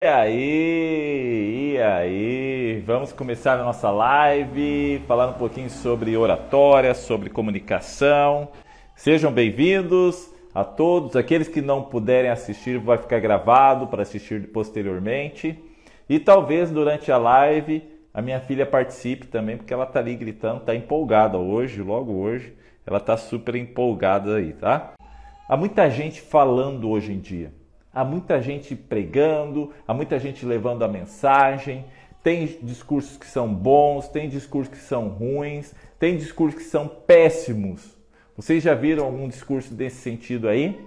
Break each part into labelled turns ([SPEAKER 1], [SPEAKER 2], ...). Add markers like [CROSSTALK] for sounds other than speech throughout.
[SPEAKER 1] E aí, e aí, vamos começar a nossa live, falar um pouquinho sobre oratória, sobre comunicação. Sejam bem-vindos a todos, aqueles que não puderem assistir, vai ficar gravado para assistir posteriormente. E talvez durante a live a minha filha participe também, porque ela tá ali gritando, tá empolgada hoje, logo hoje, ela tá super empolgada aí, tá? Há muita gente falando hoje em dia. Há muita gente pregando, há muita gente levando a mensagem. Tem discursos que são bons, tem discursos que são ruins, tem discursos que são péssimos. Vocês já viram algum discurso desse sentido aí?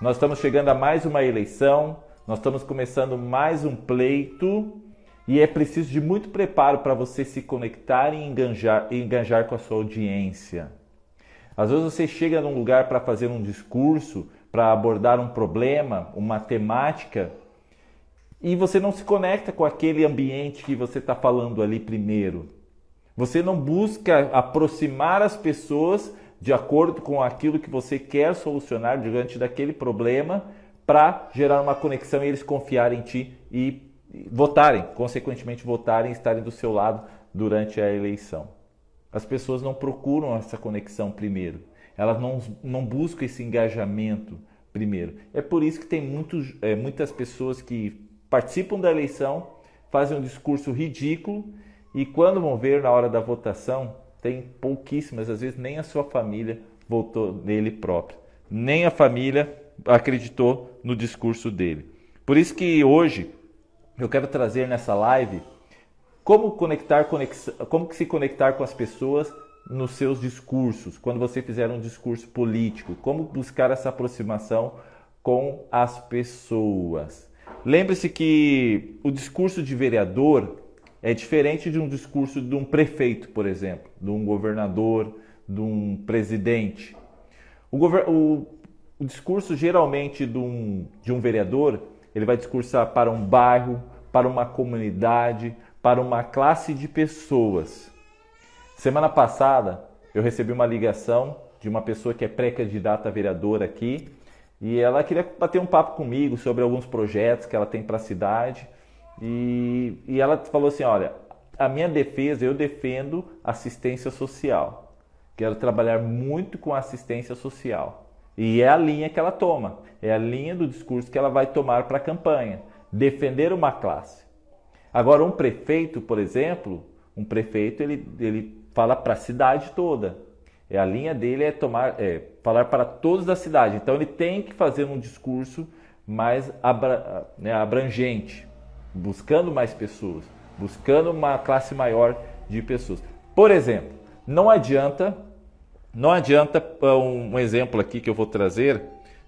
[SPEAKER 1] Nós estamos chegando a mais uma eleição, nós estamos começando mais um pleito e é preciso de muito preparo para você se conectar e enganjar, enganjar com a sua audiência. Às vezes você chega num lugar para fazer um discurso para abordar um problema, uma temática, e você não se conecta com aquele ambiente que você está falando ali primeiro. Você não busca aproximar as pessoas de acordo com aquilo que você quer solucionar diante daquele problema para gerar uma conexão e eles confiarem em ti e votarem, consequentemente votarem e estarem do seu lado durante a eleição. As pessoas não procuram essa conexão primeiro. Elas não, não buscam esse engajamento primeiro. É por isso que tem muitos, é, muitas pessoas que participam da eleição, fazem um discurso ridículo e quando vão ver na hora da votação, tem pouquíssimas, às vezes nem a sua família votou nele próprio. Nem a família acreditou no discurso dele. Por isso que hoje eu quero trazer nessa live como conectar, como se conectar com as pessoas nos seus discursos, quando você fizer um discurso político, como buscar essa aproximação com as pessoas. Lembre-se que o discurso de vereador é diferente de um discurso de um prefeito, por exemplo, de um governador, de um presidente. O, o, o discurso geralmente de um, de um vereador, ele vai discursar para um bairro, para uma comunidade, para uma classe de pessoas. Semana passada eu recebi uma ligação de uma pessoa que é pré-candidata a vereadora aqui e ela queria bater um papo comigo sobre alguns projetos que ela tem para a cidade e, e ela falou assim: olha, a minha defesa, eu defendo assistência social. Quero trabalhar muito com assistência social. E é a linha que ela toma, é a linha do discurso que ela vai tomar para a campanha. Defender uma classe. Agora, um prefeito, por exemplo, um prefeito ele, ele fala para a cidade toda. E a linha dele é tomar, é, falar para todos da cidade. Então ele tem que fazer um discurso mais abra, né, abrangente, buscando mais pessoas, buscando uma classe maior de pessoas. Por exemplo, não adianta, não adianta um, um exemplo aqui que eu vou trazer,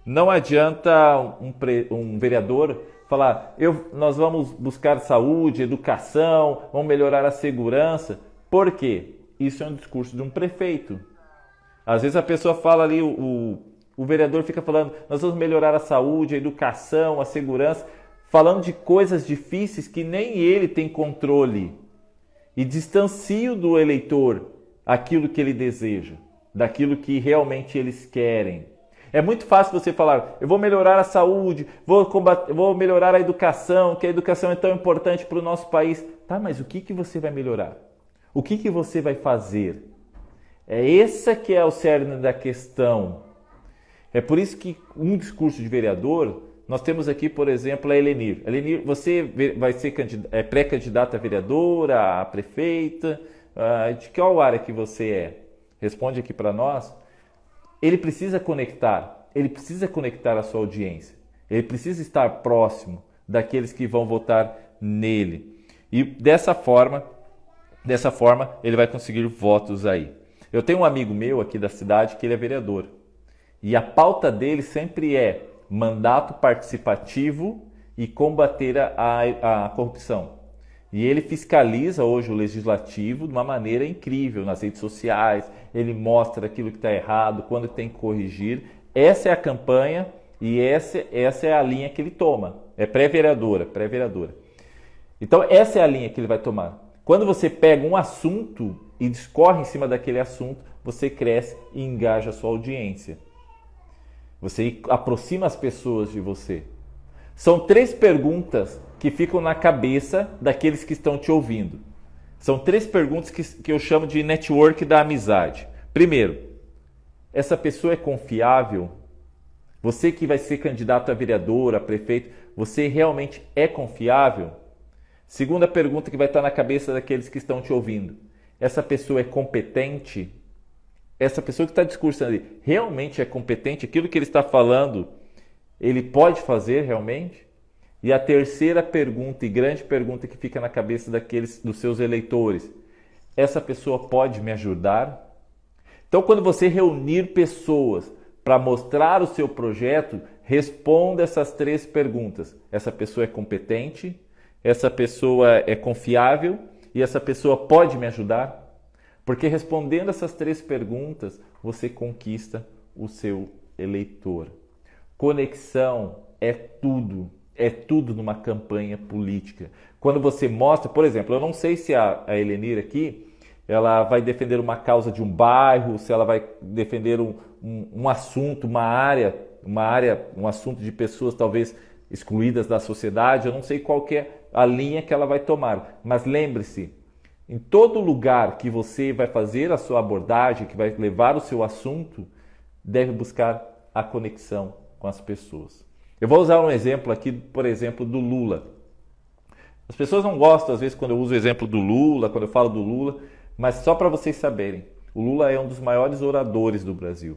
[SPEAKER 1] não adianta um, um vereador falar, eu, nós vamos buscar saúde, educação, vamos melhorar a segurança. Por quê? Isso é um discurso de um prefeito. Às vezes a pessoa fala ali, o, o vereador fica falando, nós vamos melhorar a saúde, a educação, a segurança, falando de coisas difíceis que nem ele tem controle. E distancio do eleitor aquilo que ele deseja, daquilo que realmente eles querem. É muito fácil você falar, eu vou melhorar a saúde, vou, combater, vou melhorar a educação, que a educação é tão importante para o nosso país. Tá, mas o que, que você vai melhorar? O que, que você vai fazer? É essa que é o cerne da questão. É por isso que um discurso de vereador, nós temos aqui, por exemplo, a Elenir. Elenir, você vai ser é pré-candidata a vereadora, a prefeita? Ah, de qual área que você é? Responde aqui para nós. Ele precisa conectar, ele precisa conectar a sua audiência. Ele precisa estar próximo daqueles que vão votar nele. E dessa forma, Dessa forma, ele vai conseguir votos aí. Eu tenho um amigo meu aqui da cidade que ele é vereador. E a pauta dele sempre é mandato participativo e combater a, a, corrupção. E ele fiscaliza hoje o legislativo de uma maneira incrível nas redes sociais. Ele mostra aquilo que está errado, quando tem que corrigir. Essa é a campanha e essa, essa é a linha que ele toma. É pré-vereadora, pré-vereadora. Então essa é a linha que ele vai tomar. Quando você pega um assunto e discorre em cima daquele assunto, você cresce e engaja a sua audiência. Você aproxima as pessoas de você. São três perguntas que ficam na cabeça daqueles que estão te ouvindo. São três perguntas que, que eu chamo de network da amizade. Primeiro, essa pessoa é confiável? Você que vai ser candidato a vereador, a prefeito, você realmente é confiável? Segunda pergunta que vai estar na cabeça daqueles que estão te ouvindo: essa pessoa é competente? Essa pessoa que está discursando ali realmente é competente? Aquilo que ele está falando, ele pode fazer realmente? E a terceira pergunta e grande pergunta que fica na cabeça daqueles dos seus eleitores: essa pessoa pode me ajudar? Então, quando você reunir pessoas para mostrar o seu projeto, responda essas três perguntas: essa pessoa é competente? Essa pessoa é confiável e essa pessoa pode me ajudar? Porque respondendo essas três perguntas, você conquista o seu eleitor. Conexão é tudo, é tudo numa campanha política. Quando você mostra, por exemplo, eu não sei se a, a Elenir aqui ela vai defender uma causa de um bairro, se ela vai defender um, um, um assunto, uma área, uma área, um assunto de pessoas talvez excluídas da sociedade, eu não sei qual é a linha que ela vai tomar. Mas lembre-se, em todo lugar que você vai fazer a sua abordagem, que vai levar o seu assunto, deve buscar a conexão com as pessoas. Eu vou usar um exemplo aqui, por exemplo, do Lula. As pessoas não gostam, às vezes, quando eu uso o exemplo do Lula, quando eu falo do Lula, mas só para vocês saberem, o Lula é um dos maiores oradores do Brasil.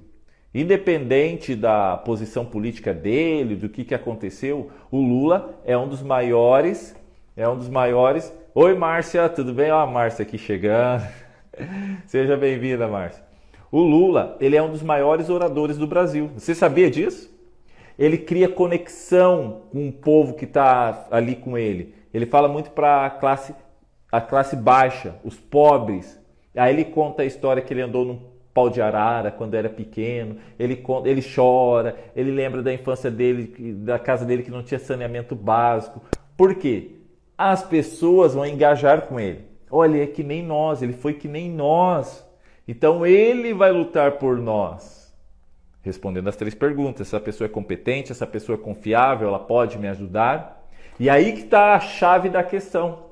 [SPEAKER 1] Independente da posição política dele, do que, que aconteceu, o Lula é um dos maiores é um dos maiores. Oi, Márcia, tudo bem? Ó, a Márcia aqui chegando. [LAUGHS] Seja bem-vinda, Márcia. O Lula, ele é um dos maiores oradores do Brasil. Você sabia disso? Ele cria conexão com o povo que está ali com ele. Ele fala muito para a classe, a classe baixa, os pobres. Aí ele conta a história que ele andou num pau de arara quando era pequeno. Ele, ele chora, ele lembra da infância dele, da casa dele que não tinha saneamento básico. Por quê? as pessoas vão engajar com ele. Olha, é que nem nós, ele foi que nem nós. Então ele vai lutar por nós. Respondendo as três perguntas: essa pessoa é competente, essa pessoa é confiável, ela pode me ajudar. E aí que está a chave da questão.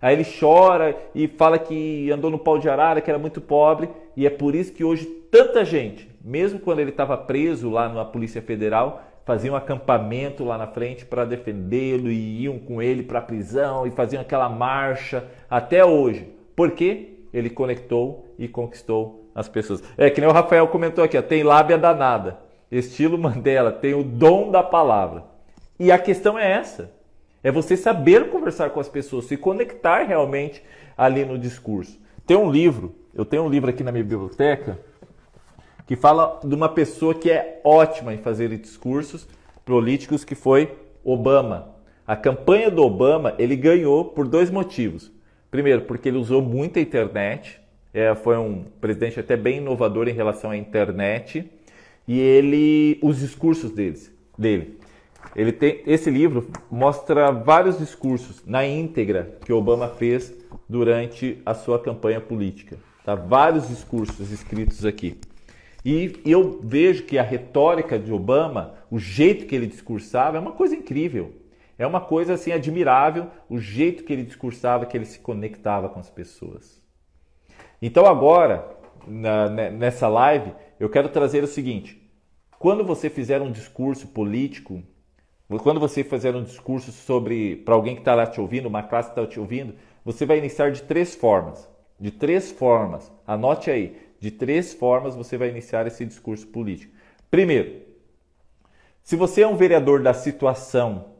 [SPEAKER 1] Aí ele chora e fala que andou no pau de arara, que era muito pobre, e é por isso que hoje tanta gente, mesmo quando ele estava preso lá na Polícia Federal, faziam acampamento lá na frente para defendê-lo e iam com ele para a prisão e faziam aquela marcha até hoje. Por quê? Ele conectou e conquistou as pessoas. É que nem o Rafael comentou aqui, ó, tem lábia danada. Estilo Mandela, tem o dom da palavra. E a questão é essa: é você saber conversar com as pessoas, se conectar realmente ali no discurso. Tem um livro, eu tenho um livro aqui na minha biblioteca que fala de uma pessoa que é ótima em fazer discursos políticos, que foi Obama. A campanha do Obama ele ganhou por dois motivos. Primeiro, porque ele usou muito a internet, é, foi um presidente até bem inovador em relação à internet e ele os discursos deles, dele. Ele tem esse livro mostra vários discursos na íntegra que Obama fez durante a sua campanha política. Tá? Vários discursos escritos aqui. E eu vejo que a retórica de Obama, o jeito que ele discursava, é uma coisa incrível. É uma coisa assim admirável o jeito que ele discursava, que ele se conectava com as pessoas. Então agora, na, nessa live, eu quero trazer o seguinte: quando você fizer um discurso político, quando você fizer um discurso sobre para alguém que está lá te ouvindo, uma classe que está te ouvindo, você vai iniciar de três formas. De três formas. Anote aí. De três formas você vai iniciar esse discurso político. Primeiro, se você é um vereador da situação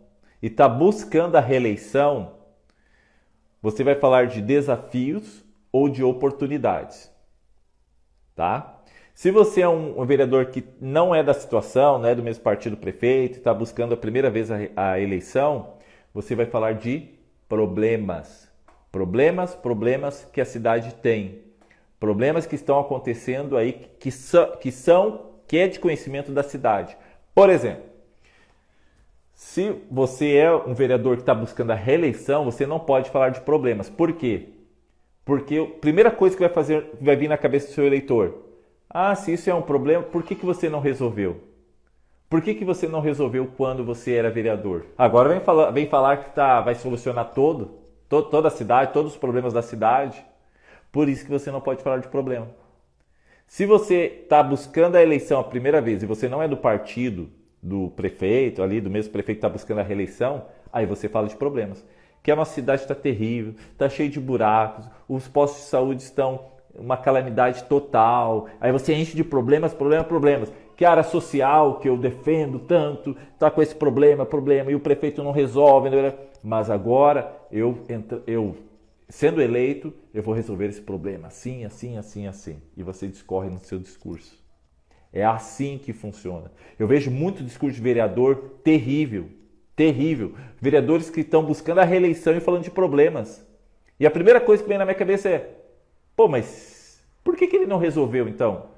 [SPEAKER 1] e está buscando a reeleição, você vai falar de desafios ou de oportunidades. Tá? Se você é um, vereador que não é da situação, não é do mesmo partido prefeito, está buscando a primeira vez a, a eleição, você vai falar de problemas. Problemas, problemas que a cidade tem. Problemas que estão acontecendo aí que são, que são que é de conhecimento da cidade. Por exemplo, se você é um vereador que está buscando a reeleição, você não pode falar de problemas. Por quê? Porque a primeira coisa que vai fazer, vai vir na cabeça do seu eleitor, ah, se isso é um problema, por que, que você não resolveu? Por que, que você não resolveu quando você era vereador? Agora vem falar, vem falar que tá, vai solucionar todo, to, toda a cidade, todos os problemas da cidade. Por isso que você não pode falar de problema. Se você está buscando a eleição a primeira vez e você não é do partido do prefeito, ali do mesmo prefeito que está buscando a reeleição, aí você fala de problemas. Que a nossa cidade está terrível, está cheio de buracos, os postos de saúde estão uma calamidade total. Aí você enche de problemas, problemas, problemas. Que a área social que eu defendo tanto está com esse problema, problema, e o prefeito não resolve. Né? Mas agora eu, eu sendo eleito, eu vou resolver esse problema assim, assim, assim, assim. E você discorre no seu discurso. É assim que funciona. Eu vejo muito discurso de vereador terrível, terrível. Vereadores que estão buscando a reeleição e falando de problemas. E a primeira coisa que vem na minha cabeça é: pô, mas por que, que ele não resolveu então?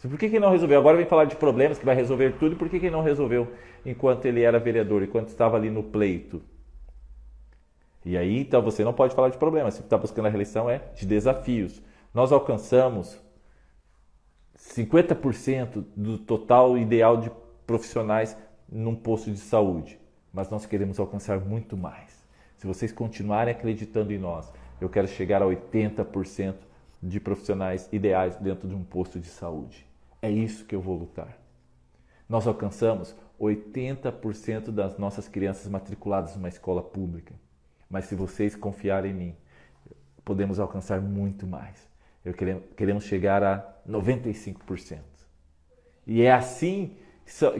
[SPEAKER 1] Por que, que ele não resolveu? Agora vem falar de problemas que vai resolver tudo, por que, que ele não resolveu enquanto ele era vereador, enquanto estava ali no pleito? E aí, então, você não pode falar de problemas. Se está buscando a reeleição, é de desafios. Nós alcançamos 50% do total ideal de profissionais num posto de saúde, mas nós queremos alcançar muito mais. Se vocês continuarem acreditando em nós, eu quero chegar a 80% de profissionais ideais dentro de um posto de saúde. É isso que eu vou lutar. Nós alcançamos 80% das nossas crianças matriculadas numa escola pública. Mas se vocês confiarem em mim, podemos alcançar muito mais. Eu queremos, chegar a 95%. E é assim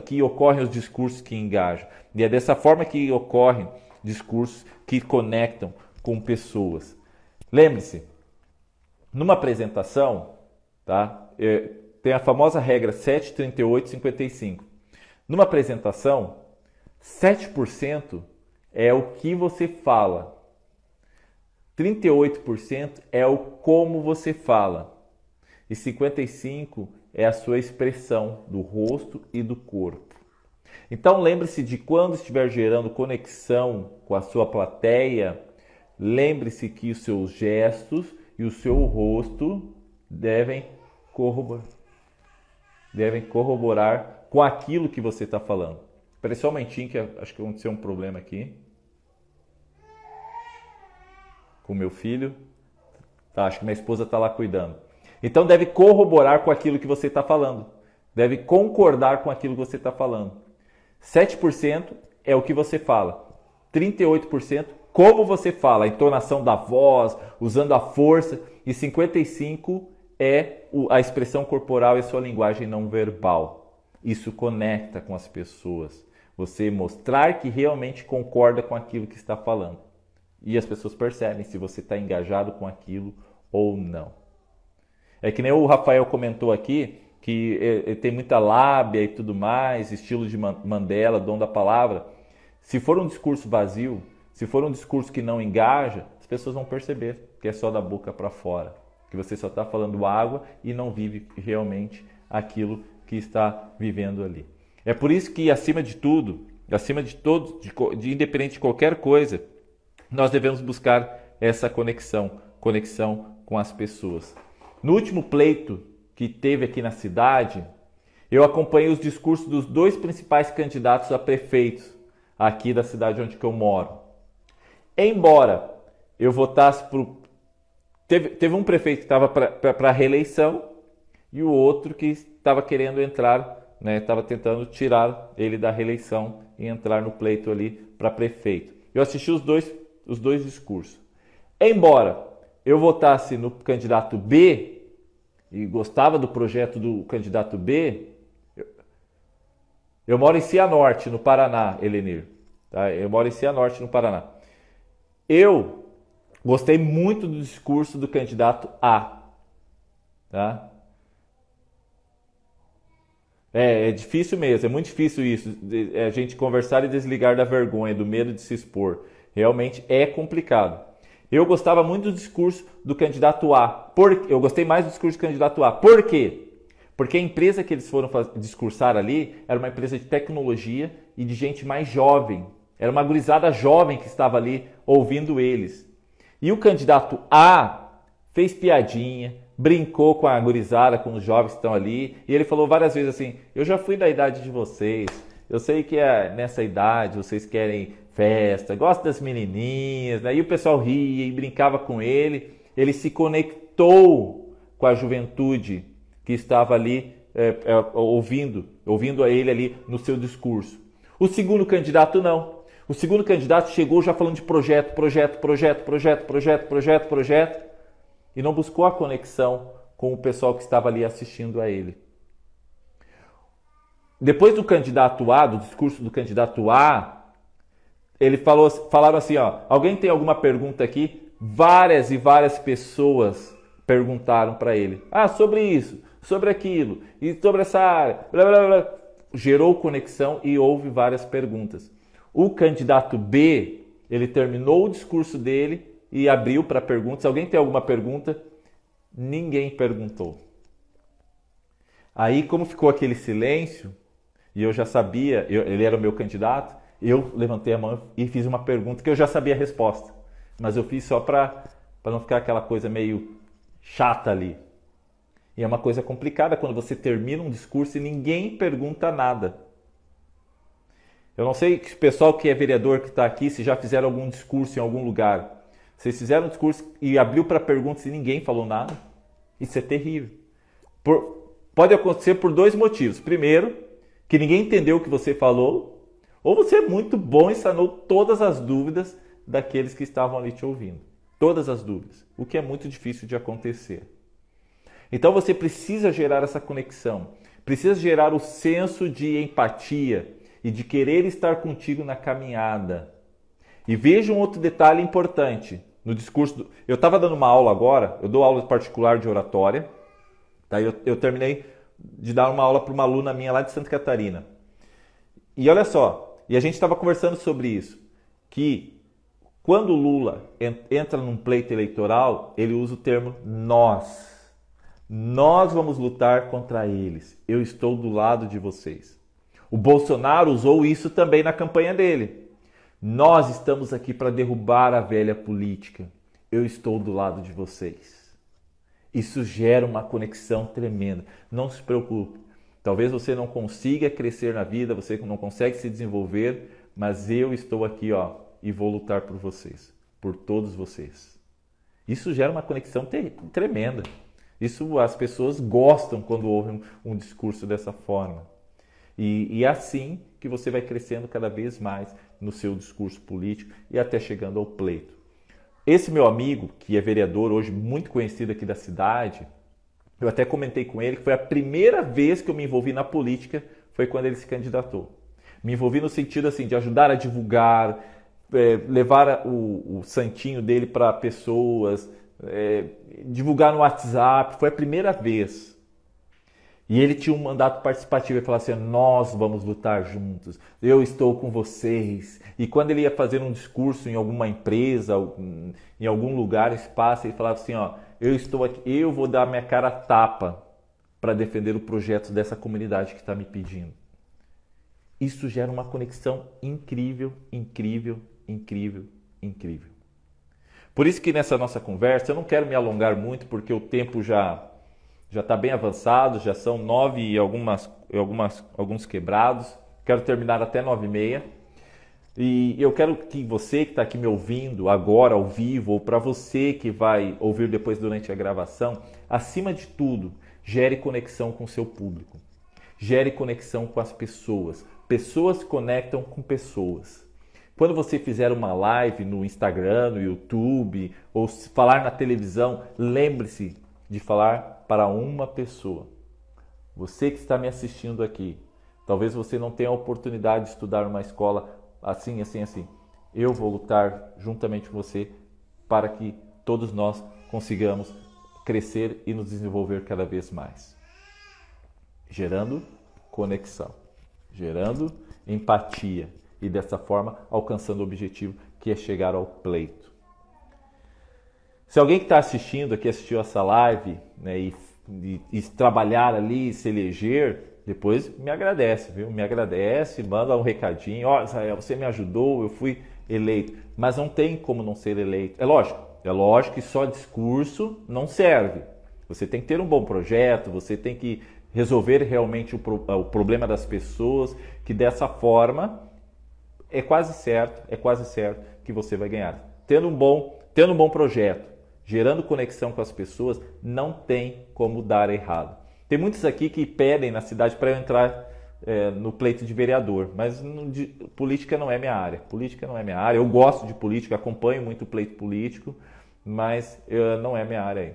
[SPEAKER 1] que ocorrem os discursos que engajam. E é dessa forma que ocorrem discursos que conectam com pessoas. Lembre-se, numa apresentação, tá? É, tem a famosa regra 73855. Numa apresentação, 7% é o que você fala. 38% é o como você fala. E 55 é a sua expressão do rosto e do corpo. Então lembre-se de quando estiver gerando conexão com a sua plateia, lembre-se que os seus gestos e o seu rosto devem corroborar, devem corroborar com aquilo que você está falando. Espera só um momentinho que acho que aconteceu um problema aqui. Com meu filho. Tá, acho que minha esposa está lá cuidando. Então deve corroborar com aquilo que você está falando. Deve concordar com aquilo que você está falando. 7% é o que você fala. 38% como você fala, a entonação da voz, usando a força. E 55% é a expressão corporal e a sua linguagem não verbal. Isso conecta com as pessoas. Você mostrar que realmente concorda com aquilo que está falando. E as pessoas percebem se você está engajado com aquilo ou não. É que nem o Rafael comentou aqui, que ele tem muita lábia e tudo mais, estilo de Mandela, dom da palavra. Se for um discurso vazio, se for um discurso que não engaja, as pessoas vão perceber que é só da boca para fora, que você só está falando água e não vive realmente aquilo que está vivendo ali. É por isso que, acima de tudo, acima de todos, de, de independente de qualquer coisa, nós devemos buscar essa conexão, conexão com as pessoas. No último pleito que teve aqui na cidade, eu acompanhei os discursos dos dois principais candidatos a prefeitos aqui da cidade onde eu moro. Embora eu votasse por. Teve, teve um prefeito que estava para reeleição e o outro que estava querendo entrar estava né, tentando tirar ele da reeleição e entrar no pleito ali para prefeito. Eu assisti os dois, os dois discursos. Embora eu votasse no candidato B e gostava do projeto do candidato B, eu, eu moro em Cianorte, no Paraná, Elenir. Tá? Eu moro em Cianorte, no Paraná. Eu gostei muito do discurso do candidato A. Tá? É, é difícil mesmo, é muito difícil isso, é, a gente conversar e desligar da vergonha, do medo de se expor. Realmente é complicado. Eu gostava muito do discurso do candidato A. Por, eu gostei mais do discurso do candidato A. Por quê? Porque a empresa que eles foram discursar ali era uma empresa de tecnologia e de gente mais jovem. Era uma gurizada jovem que estava ali ouvindo eles. E o candidato A fez piadinha, brincou com a gurizada, com os jovens que estão ali, e ele falou várias vezes assim: Eu já fui da idade de vocês, eu sei que é nessa idade vocês querem festa, gostam das menininhas, né? e o pessoal ria e brincava com ele. Ele se conectou com a juventude que estava ali é, é, ouvindo, ouvindo a ele ali no seu discurso. O segundo candidato não. O segundo candidato chegou já falando de projeto, projeto, projeto, projeto, projeto, projeto, projeto, e não buscou a conexão com o pessoal que estava ali assistindo a ele. Depois do candidato A, do discurso do candidato A, ele falou, falaram assim, ó, alguém tem alguma pergunta aqui? Várias e várias pessoas perguntaram para ele. Ah, sobre isso, sobre aquilo, e sobre essa área. Blá, blá, blá. Gerou conexão e houve várias perguntas. O candidato B, ele terminou o discurso dele e abriu para perguntas. Alguém tem alguma pergunta? Ninguém perguntou. Aí, como ficou aquele silêncio, e eu já sabia, eu, ele era o meu candidato, eu levantei a mão e fiz uma pergunta que eu já sabia a resposta. Mas eu fiz só para não ficar aquela coisa meio chata ali. E é uma coisa complicada quando você termina um discurso e ninguém pergunta nada. Eu não sei se o pessoal que é vereador que está aqui, se já fizeram algum discurso em algum lugar. Vocês fizeram um discurso e abriu para perguntas e ninguém falou nada? Isso é terrível. Por, pode acontecer por dois motivos. Primeiro, que ninguém entendeu o que você falou ou você é muito bom e sanou todas as dúvidas daqueles que estavam ali te ouvindo. Todas as dúvidas, o que é muito difícil de acontecer. Então você precisa gerar essa conexão, precisa gerar o senso de empatia e de querer estar contigo na caminhada. E veja um outro detalhe importante no discurso. Do... Eu estava dando uma aula agora, eu dou aula particular de oratória. Tá? Eu, eu terminei de dar uma aula para uma aluna minha lá de Santa Catarina. E olha só, e a gente estava conversando sobre isso, que quando Lula entra num pleito eleitoral, ele usa o termo nós. Nós vamos lutar contra eles. Eu estou do lado de vocês. O Bolsonaro usou isso também na campanha dele. Nós estamos aqui para derrubar a velha política. Eu estou do lado de vocês. Isso gera uma conexão tremenda. Não se preocupe. Talvez você não consiga crescer na vida, você não consegue se desenvolver, mas eu estou aqui, ó, e vou lutar por vocês, por todos vocês. Isso gera uma conexão tremenda. Isso as pessoas gostam quando ouvem um, discurso dessa forma. E, e é assim que você vai crescendo cada vez mais no seu discurso político e até chegando ao pleito. Esse meu amigo, que é vereador hoje muito conhecido aqui da cidade, eu até comentei com ele que foi a primeira vez que eu me envolvi na política, foi quando ele se candidatou. Me envolvi no sentido assim de ajudar a divulgar, é, levar o, o, santinho dele para pessoas, é, divulgar no WhatsApp. Foi a primeira vez. E ele tinha um mandato participativo. Ele falava assim: Nós vamos lutar juntos. Eu estou com vocês. E quando ele ia fazer um discurso em alguma empresa, em algum lugar, espaço, ele falava assim: Ó eu estou aqui, eu vou dar minha cara tapa para defender o projeto dessa comunidade que está me pedindo. Isso gera uma conexão incrível, incrível, incrível, incrível. Por isso que nessa nossa conversa eu não quero me alongar muito, porque o tempo já já está bem avançado, já são nove e algumas, algumas, alguns quebrados. Quero terminar até nove e meia. E eu quero que você que está aqui me ouvindo agora ao vivo, ou para você que vai ouvir depois durante a gravação, acima de tudo, gere conexão com o seu público. Gere conexão com as pessoas. Pessoas conectam com pessoas. Quando você fizer uma live no Instagram, no YouTube, ou falar na televisão, lembre-se de falar para uma pessoa. Você que está me assistindo aqui, talvez você não tenha a oportunidade de estudar numa escola assim, assim, assim. Eu vou lutar juntamente com você para que todos nós consigamos crescer e nos desenvolver cada vez mais. Gerando conexão, gerando empatia e dessa forma alcançando o objetivo que é chegar ao pleito. Se alguém que está assistindo aqui assistiu essa live né, e, e, e trabalhar ali, se eleger, depois me agradece, viu? Me agradece, manda um recadinho. Ó, oh, Israel, você me ajudou, eu fui eleito. Mas não tem como não ser eleito. É lógico, é lógico que só discurso não serve. Você tem que ter um bom projeto, você tem que resolver realmente o, pro, o problema das pessoas, que dessa forma é quase certo, é quase certo que você vai ganhar. Tendo um bom, tendo um bom projeto, gerando conexão com as pessoas, não tem como dar errado. Tem muitos aqui que pedem na cidade para entrar é, no pleito de vereador, mas no, de, política não é minha área. Política não é minha área. Eu gosto de política, acompanho muito o pleito político, mas uh, não é minha área aí.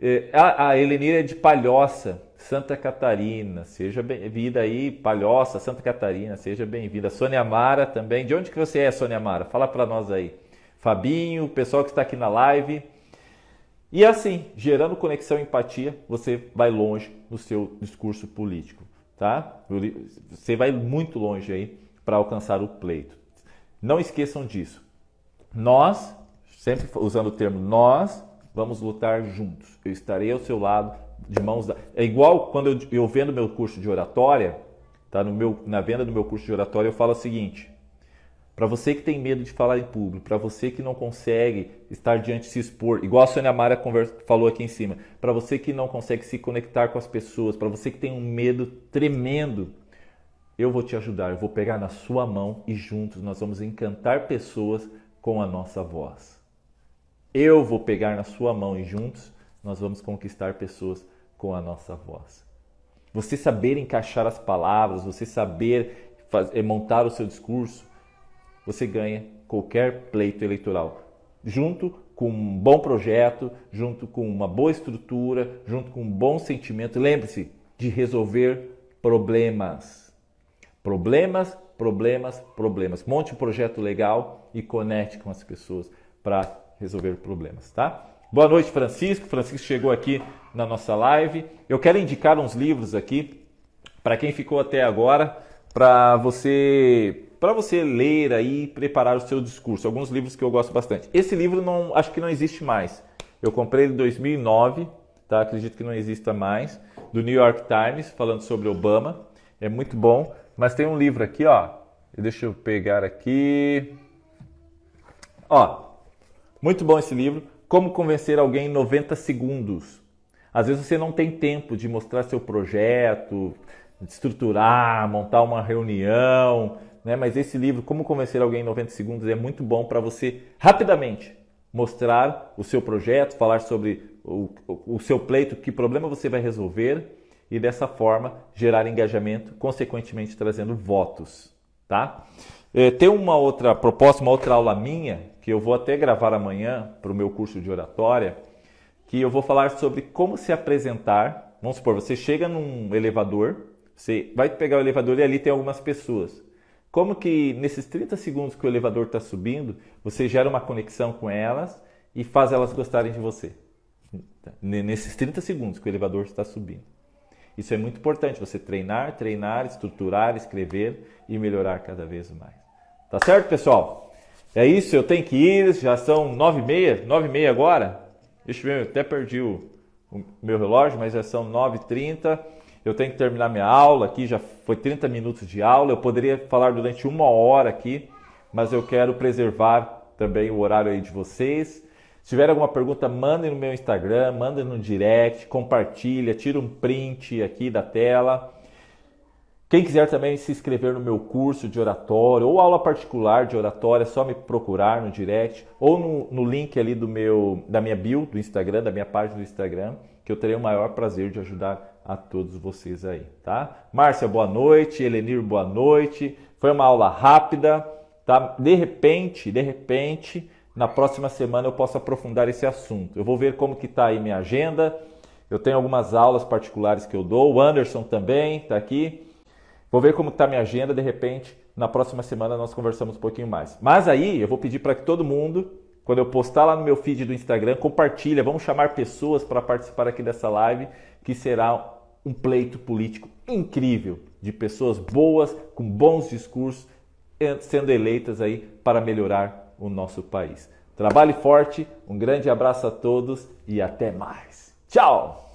[SPEAKER 1] É, a, a é de Palhoça, Santa Catarina. Seja bem-vinda aí, Palhoça, Santa Catarina. Seja bem-vinda. Sônia Mara também. De onde que você é, Sônia Mara? Fala para nós aí. Fabinho, o pessoal que está aqui na live. E assim, gerando conexão e empatia, você vai longe no seu discurso político, tá? Você vai muito longe aí para alcançar o pleito. Não esqueçam disso. Nós, sempre usando o termo nós, vamos lutar juntos. Eu estarei ao seu lado, de mãos dadas. É igual quando eu, eu vendo meu curso de oratória, tá? No meu, na venda do meu curso de oratória, eu falo o seguinte: para você que tem medo de falar em público, para você que não consegue estar diante se expor, igual a Sônia Mara falou aqui em cima, para você que não consegue se conectar com as pessoas, para você que tem um medo tremendo, eu vou te ajudar, eu vou pegar na sua mão e juntos nós vamos encantar pessoas com a nossa voz. Eu vou pegar na sua mão e juntos nós vamos conquistar pessoas com a nossa voz. Você saber encaixar as palavras, você saber fazer, eh, montar o seu discurso, você ganha qualquer pleito eleitoral. Junto com um bom projeto, junto com uma boa estrutura, junto com um bom sentimento. Lembre-se de resolver problemas. Problemas, problemas, problemas. Monte um projeto legal e conecte com as pessoas para resolver problemas, tá? Boa noite, Francisco. Francisco chegou aqui na nossa live. Eu quero indicar uns livros aqui para quem ficou até agora, para você para você ler aí e preparar o seu discurso. Alguns livros que eu gosto bastante. Esse livro não acho que não existe mais. Eu comprei ele em 2009, tá? Acredito que não exista mais, do New York Times, falando sobre Obama. É muito bom, mas tem um livro aqui, ó. Deixa eu pegar aqui. Ó, muito bom esse livro. Como convencer alguém em 90 segundos. Às vezes você não tem tempo de mostrar seu projeto, de estruturar, montar uma reunião, né? mas esse livro, Como Convencer Alguém em 90 Segundos, é muito bom para você rapidamente mostrar o seu projeto, falar sobre o, o, o seu pleito, que problema você vai resolver e dessa forma gerar engajamento, consequentemente trazendo votos. Tá? É, tem uma outra proposta, uma outra aula minha, que eu vou até gravar amanhã para o meu curso de oratória, que eu vou falar sobre como se apresentar. Vamos supor, você chega num elevador, você vai pegar o elevador e ali tem algumas pessoas. Como que nesses 30 segundos que o elevador está subindo, você gera uma conexão com elas e faz elas gostarem de você? Nesses 30 segundos que o elevador está subindo. Isso é muito importante, você treinar, treinar, estruturar, escrever e melhorar cada vez mais. Tá certo, pessoal? É isso, eu tenho que ir, já são nove e meia, nove e meia agora. Deixa eu ver, eu até perdi o, o meu relógio, mas já são nove e trinta. Eu tenho que terminar minha aula aqui, já foi 30 minutos de aula. Eu poderia falar durante uma hora aqui, mas eu quero preservar também o horário aí de vocês. Se tiver alguma pergunta, mandem no meu Instagram, mandem no direct, compartilha, tira um print aqui da tela. Quem quiser também se inscrever no meu curso de oratória ou aula particular de oratória, é só me procurar no direct ou no, no, link ali do meu, da minha bio do Instagram, da minha página do Instagram, que eu terei o maior prazer de ajudar a todos vocês aí, tá? Márcia, boa noite. Elenir, boa noite. Foi uma aula rápida, tá? De repente, de repente, na próxima semana eu posso aprofundar esse assunto. Eu vou ver como que tá aí minha agenda. Eu tenho algumas aulas particulares que eu dou. O Anderson também está aqui. Vou ver como está minha agenda, de repente, na próxima semana nós conversamos um pouquinho mais. Mas aí eu vou pedir para que todo mundo, quando eu postar lá no meu feed do Instagram, compartilha, vamos chamar pessoas para participar aqui dessa live, que será um pleito político incrível de pessoas boas, com bons discursos, sendo eleitas aí para melhorar o nosso país. Trabalhe forte, um grande abraço a todos e até mais. Tchau!